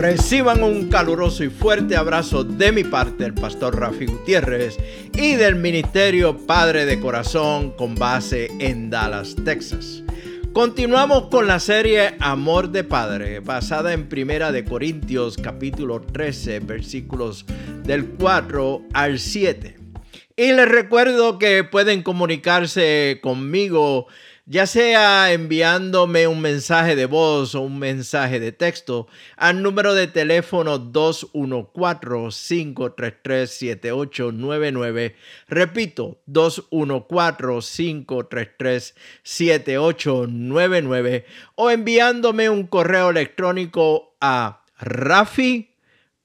reciban un caluroso y fuerte abrazo de mi parte, el pastor Rafi Gutiérrez, y del Ministerio Padre de Corazón con base en Dallas, Texas. Continuamos con la serie Amor de Padre, basada en Primera de Corintios capítulo 13, versículos del 4 al 7. Y les recuerdo que pueden comunicarse conmigo ya sea enviándome un mensaje de voz o un mensaje de texto al número de teléfono 214-533-7899. Repito, 214-533-7899 o enviándome un correo electrónico a rafi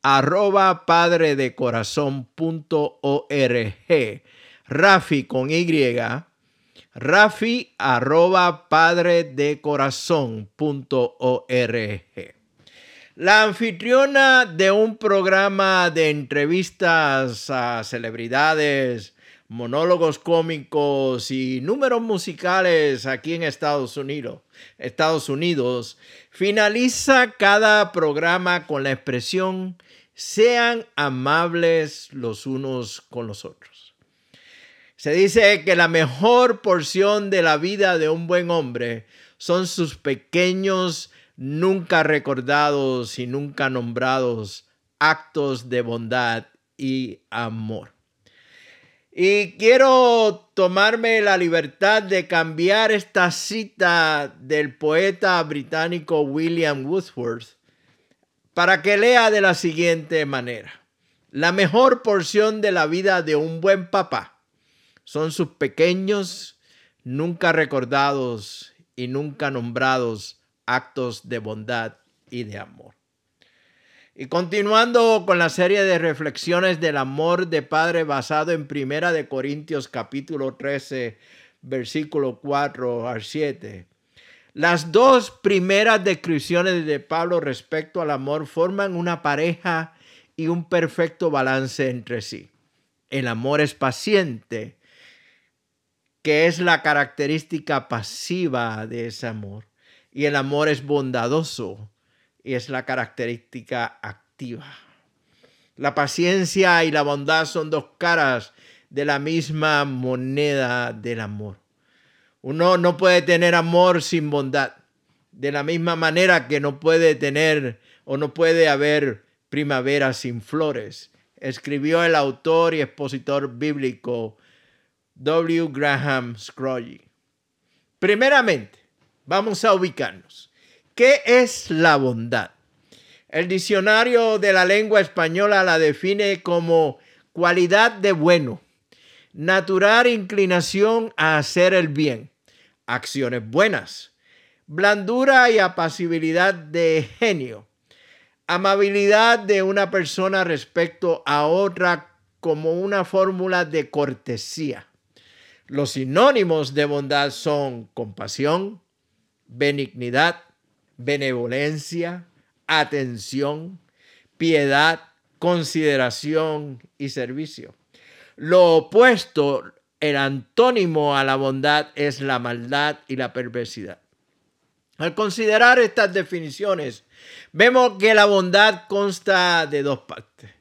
arroba padre de corazón punto org. Rafi con Y rafi arroba padre de corazón La anfitriona de un programa de entrevistas a celebridades, monólogos cómicos y números musicales aquí en Estados Unidos, Estados Unidos, finaliza cada programa con la expresión sean amables los unos con los otros. Se dice que la mejor porción de la vida de un buen hombre son sus pequeños, nunca recordados y nunca nombrados actos de bondad y amor. Y quiero tomarme la libertad de cambiar esta cita del poeta británico William Wordsworth para que lea de la siguiente manera. La mejor porción de la vida de un buen papá son sus pequeños, nunca recordados y nunca nombrados actos de bondad y de amor. Y continuando con la serie de reflexiones del amor de Padre basado en Primera de Corintios capítulo 13, versículo 4 al 7. Las dos primeras descripciones de Pablo respecto al amor forman una pareja y un perfecto balance entre sí. El amor es paciente, que es la característica pasiva de ese amor. Y el amor es bondadoso y es la característica activa. La paciencia y la bondad son dos caras de la misma moneda del amor. Uno no puede tener amor sin bondad, de la misma manera que no puede tener o no puede haber primavera sin flores. Escribió el autor y expositor bíblico W. Graham Scroggie. Primeramente, vamos a ubicarnos. ¿Qué es la bondad? El diccionario de la lengua española la define como cualidad de bueno, natural inclinación a hacer el bien, acciones buenas, blandura y apacibilidad de genio, amabilidad de una persona respecto a otra como una fórmula de cortesía los sinónimos de bondad son compasión, benignidad, benevolencia, atención, piedad, consideración y servicio. Lo opuesto, el antónimo a la bondad es la maldad y la perversidad. Al considerar estas definiciones, vemos que la bondad consta de dos partes.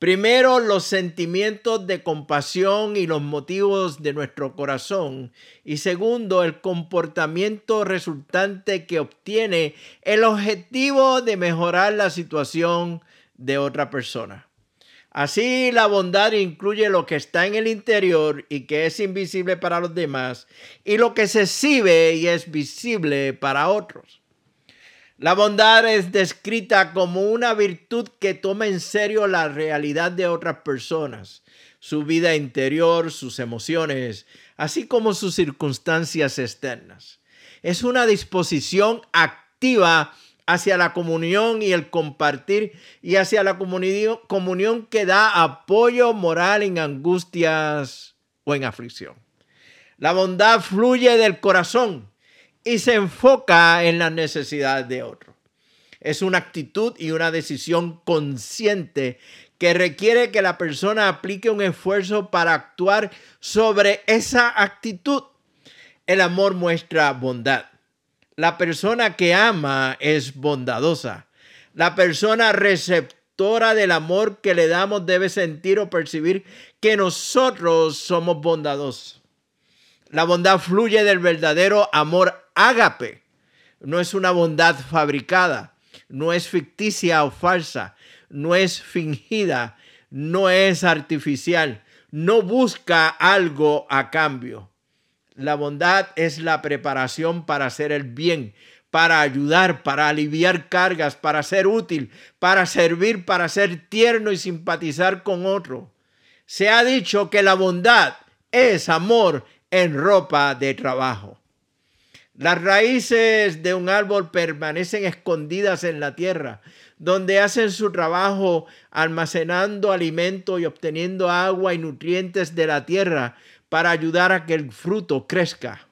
Primero, los sentimientos de compasión y los motivos de nuestro corazón. Y segundo, el comportamiento resultante que obtiene el objetivo de mejorar la situación de otra persona. Así, la bondad incluye lo que está en el interior y que es invisible para los demás, y lo que se exhibe y es visible para otros. La bondad es descrita como una virtud que toma en serio la realidad de otras personas, su vida interior, sus emociones, así como sus circunstancias externas. Es una disposición activa hacia la comunión y el compartir y hacia la comunión, que da apoyo moral en angustias o en aflicción. La bondad fluye del corazón y se enfoca en las necesidades de otro. Es una actitud y una decisión consciente que requiere que la persona aplique un esfuerzo para actuar sobre esa actitud. El amor muestra bondad. La persona que ama es bondadosa. La persona receptora del amor que le damos debe sentir o percibir que nosotros somos bondadosos. La bondad fluye del verdadero amor ágape. No es una bondad fabricada, no es ficticia o falsa, no es fingida, no es artificial, no busca algo a cambio. La bondad es la preparación para hacer el bien, para ayudar, para aliviar cargas, para ser útil, para servir, para ser tierno y simpatizar con otro. Se ha dicho que la bondad es amor en ropa de trabajo. Las raíces de un árbol permanecen escondidas en la tierra, donde hacen su trabajo almacenando alimento y obteniendo agua y nutrientes de la tierra para ayudar a que el fruto crezca.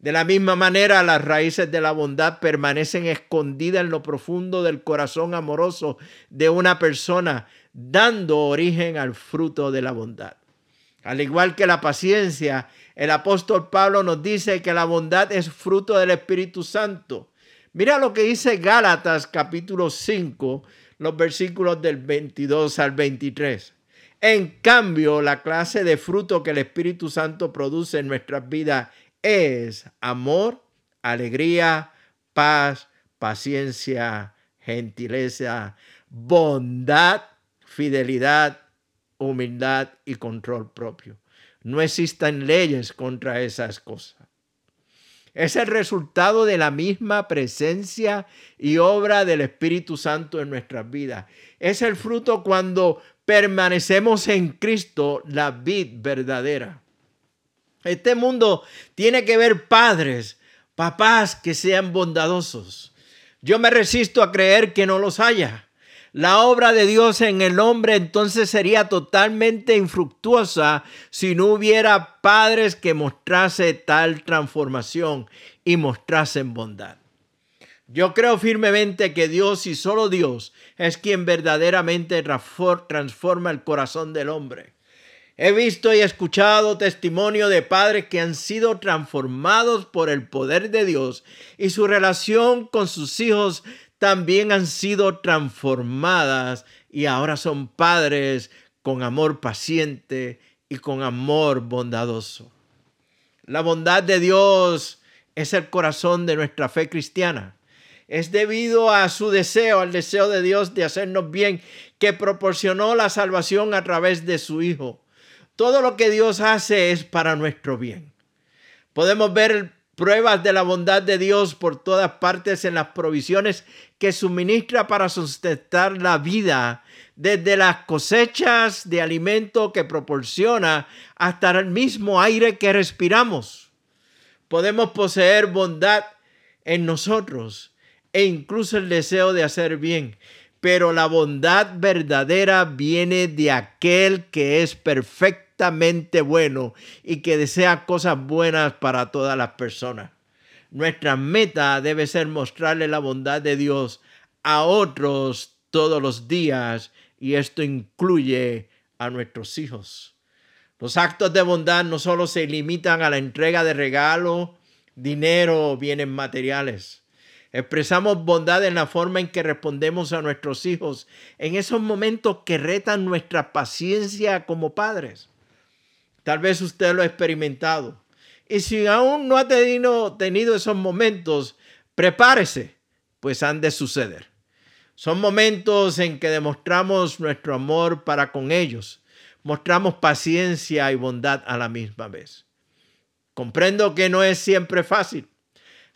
De la misma manera, las raíces de la bondad permanecen escondidas en lo profundo del corazón amoroso de una persona, dando origen al fruto de la bondad. Al igual que la paciencia, el apóstol Pablo nos dice que la bondad es fruto del Espíritu Santo. Mira lo que dice Gálatas capítulo 5, los versículos del 22 al 23. En cambio, la clase de fruto que el Espíritu Santo produce en nuestras vidas es amor, alegría, paz, paciencia, gentileza, bondad, fidelidad, humildad y control propio. No existen leyes contra esas cosas. Es el resultado de la misma presencia y obra del Espíritu Santo en nuestras vidas. Es el fruto cuando permanecemos en Cristo, la vid verdadera. Este mundo tiene que ver padres, papás que sean bondadosos. Yo me resisto a creer que no los haya. La obra de Dios en el hombre entonces sería totalmente infructuosa si no hubiera padres que mostrase tal transformación y mostrasen bondad. Yo creo firmemente que Dios y solo Dios es quien verdaderamente transforma el corazón del hombre. He visto y escuchado testimonio de padres que han sido transformados por el poder de Dios y su relación con sus hijos también han sido transformadas y ahora son padres con amor paciente y con amor bondadoso. La bondad de Dios es el corazón de nuestra fe cristiana es debido a su deseo, al deseo de Dios de hacernos bien, que proporcionó la salvación a través de su Hijo. Todo lo que Dios hace es para nuestro bien. Podemos ver pruebas de la bondad de Dios por todas partes en las provisiones que suministra para sustentar la vida, desde las cosechas de alimento que proporciona hasta el mismo aire que respiramos. Podemos poseer bondad en nosotros e incluso el deseo de hacer bien. Pero la bondad verdadera viene de aquel que es bueno y que desea cosas buenas para todas las personas. Nuestra meta debe ser mostrarle la bondad de Dios a otros todos los días y esto incluye a nuestros hijos. Los actos de bondad no solo se limitan a la entrega de regalo, dinero o bienes materiales. Expresamos bondad en la forma en que respondemos a nuestros hijos en esos momentos que retan nuestra paciencia como padres. Tal vez usted lo ha experimentado. Y si aún no ha tenido, esos momentos, prepárese, pues han de suceder. Son momentos en que demostramos nuestro amor para con ellos, mostramos paciencia y bondad a la misma vez. Comprendo que no es siempre fácil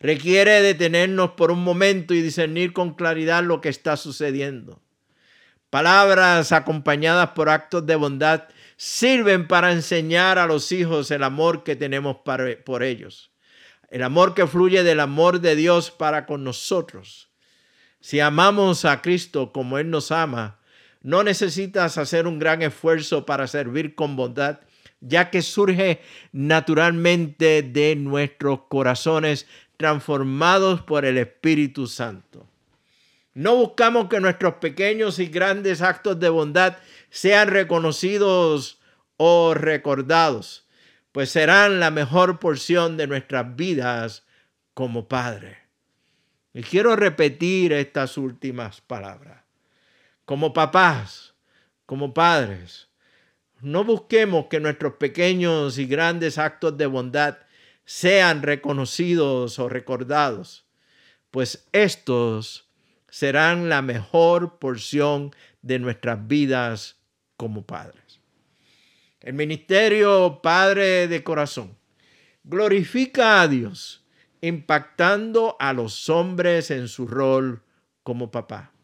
Requiere detenernos por un momento y discernir con claridad lo que está sucediendo. Palabras acompañadas por actos de bondad sirven para enseñar a los hijos el amor que tenemos por ellos. El amor que fluye del amor de Dios para con nosotros. Si amamos a Cristo como Él nos ama, no necesitas hacer un gran esfuerzo para servir con bondad, ya que surge naturalmente de nuestros corazones transformados por el Espíritu Santo. No buscamos que nuestros pequeños y grandes actos de bondad sean reconocidos o recordados, pues serán la mejor porción de nuestras vidas como Padre. Y quiero repetir estas últimas palabras. Como papás, como padres, no busquemos que nuestros pequeños y grandes actos de bondad sean reconocidos o recordados, pues estos serán la mejor porción de nuestras vidas como padres. El ministerio Padre de Corazón glorifica a Dios impactando a los hombres en su rol como papá.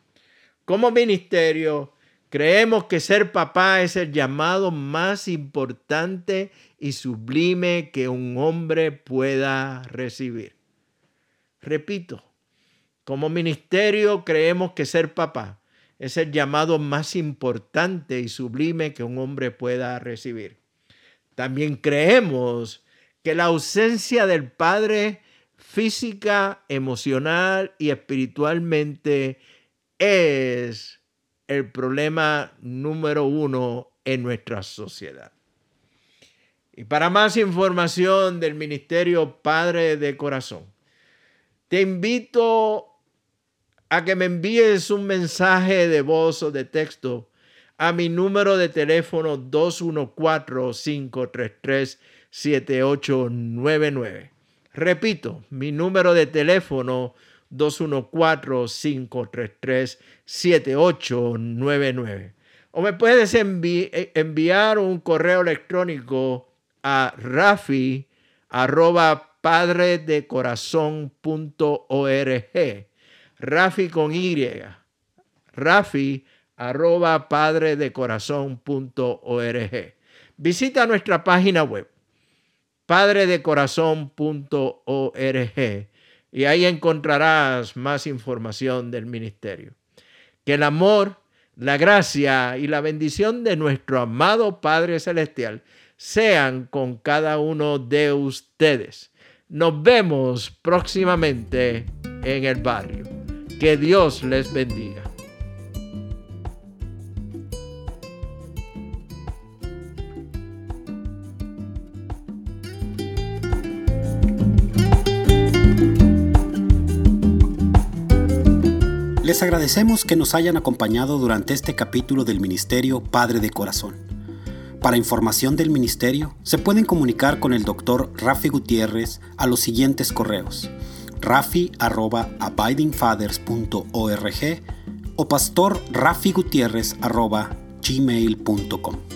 Como ministerio, creemos que ser papá es el llamado más importante y sublime que un hombre pueda recibir. Repito, como ministerio creemos que ser papá es el llamado más importante y sublime que un hombre pueda recibir. También creemos que la ausencia del padre física, emocional y espiritualmente es el problema número uno en nuestra sociedad. Y para más información del Ministerio Padre de Corazón, te invito a que me envíes un mensaje de voz o de texto a mi número de teléfono 214-533-7899. Repito, mi número de teléfono 214-533-7899. O me puedes eh, enviar un correo electrónico a rafi arroba padre de Rafi con Y. Rafi arroba padre de Visita nuestra página web padredecorazón.org y ahí encontrarás más información del ministerio. Que el amor, la gracia y la bendición de nuestro amado Padre Celestial sean con cada uno de ustedes. Nos vemos próximamente en el barrio. Que Dios les bendiga. Les agradecemos que nos hayan acompañado durante este capítulo del Ministerio Padre de Corazón. Para información del ministerio, se pueden comunicar con el doctor Rafi Gutiérrez a los siguientes correos rafi.abidingfathers.org o pastor gmail.com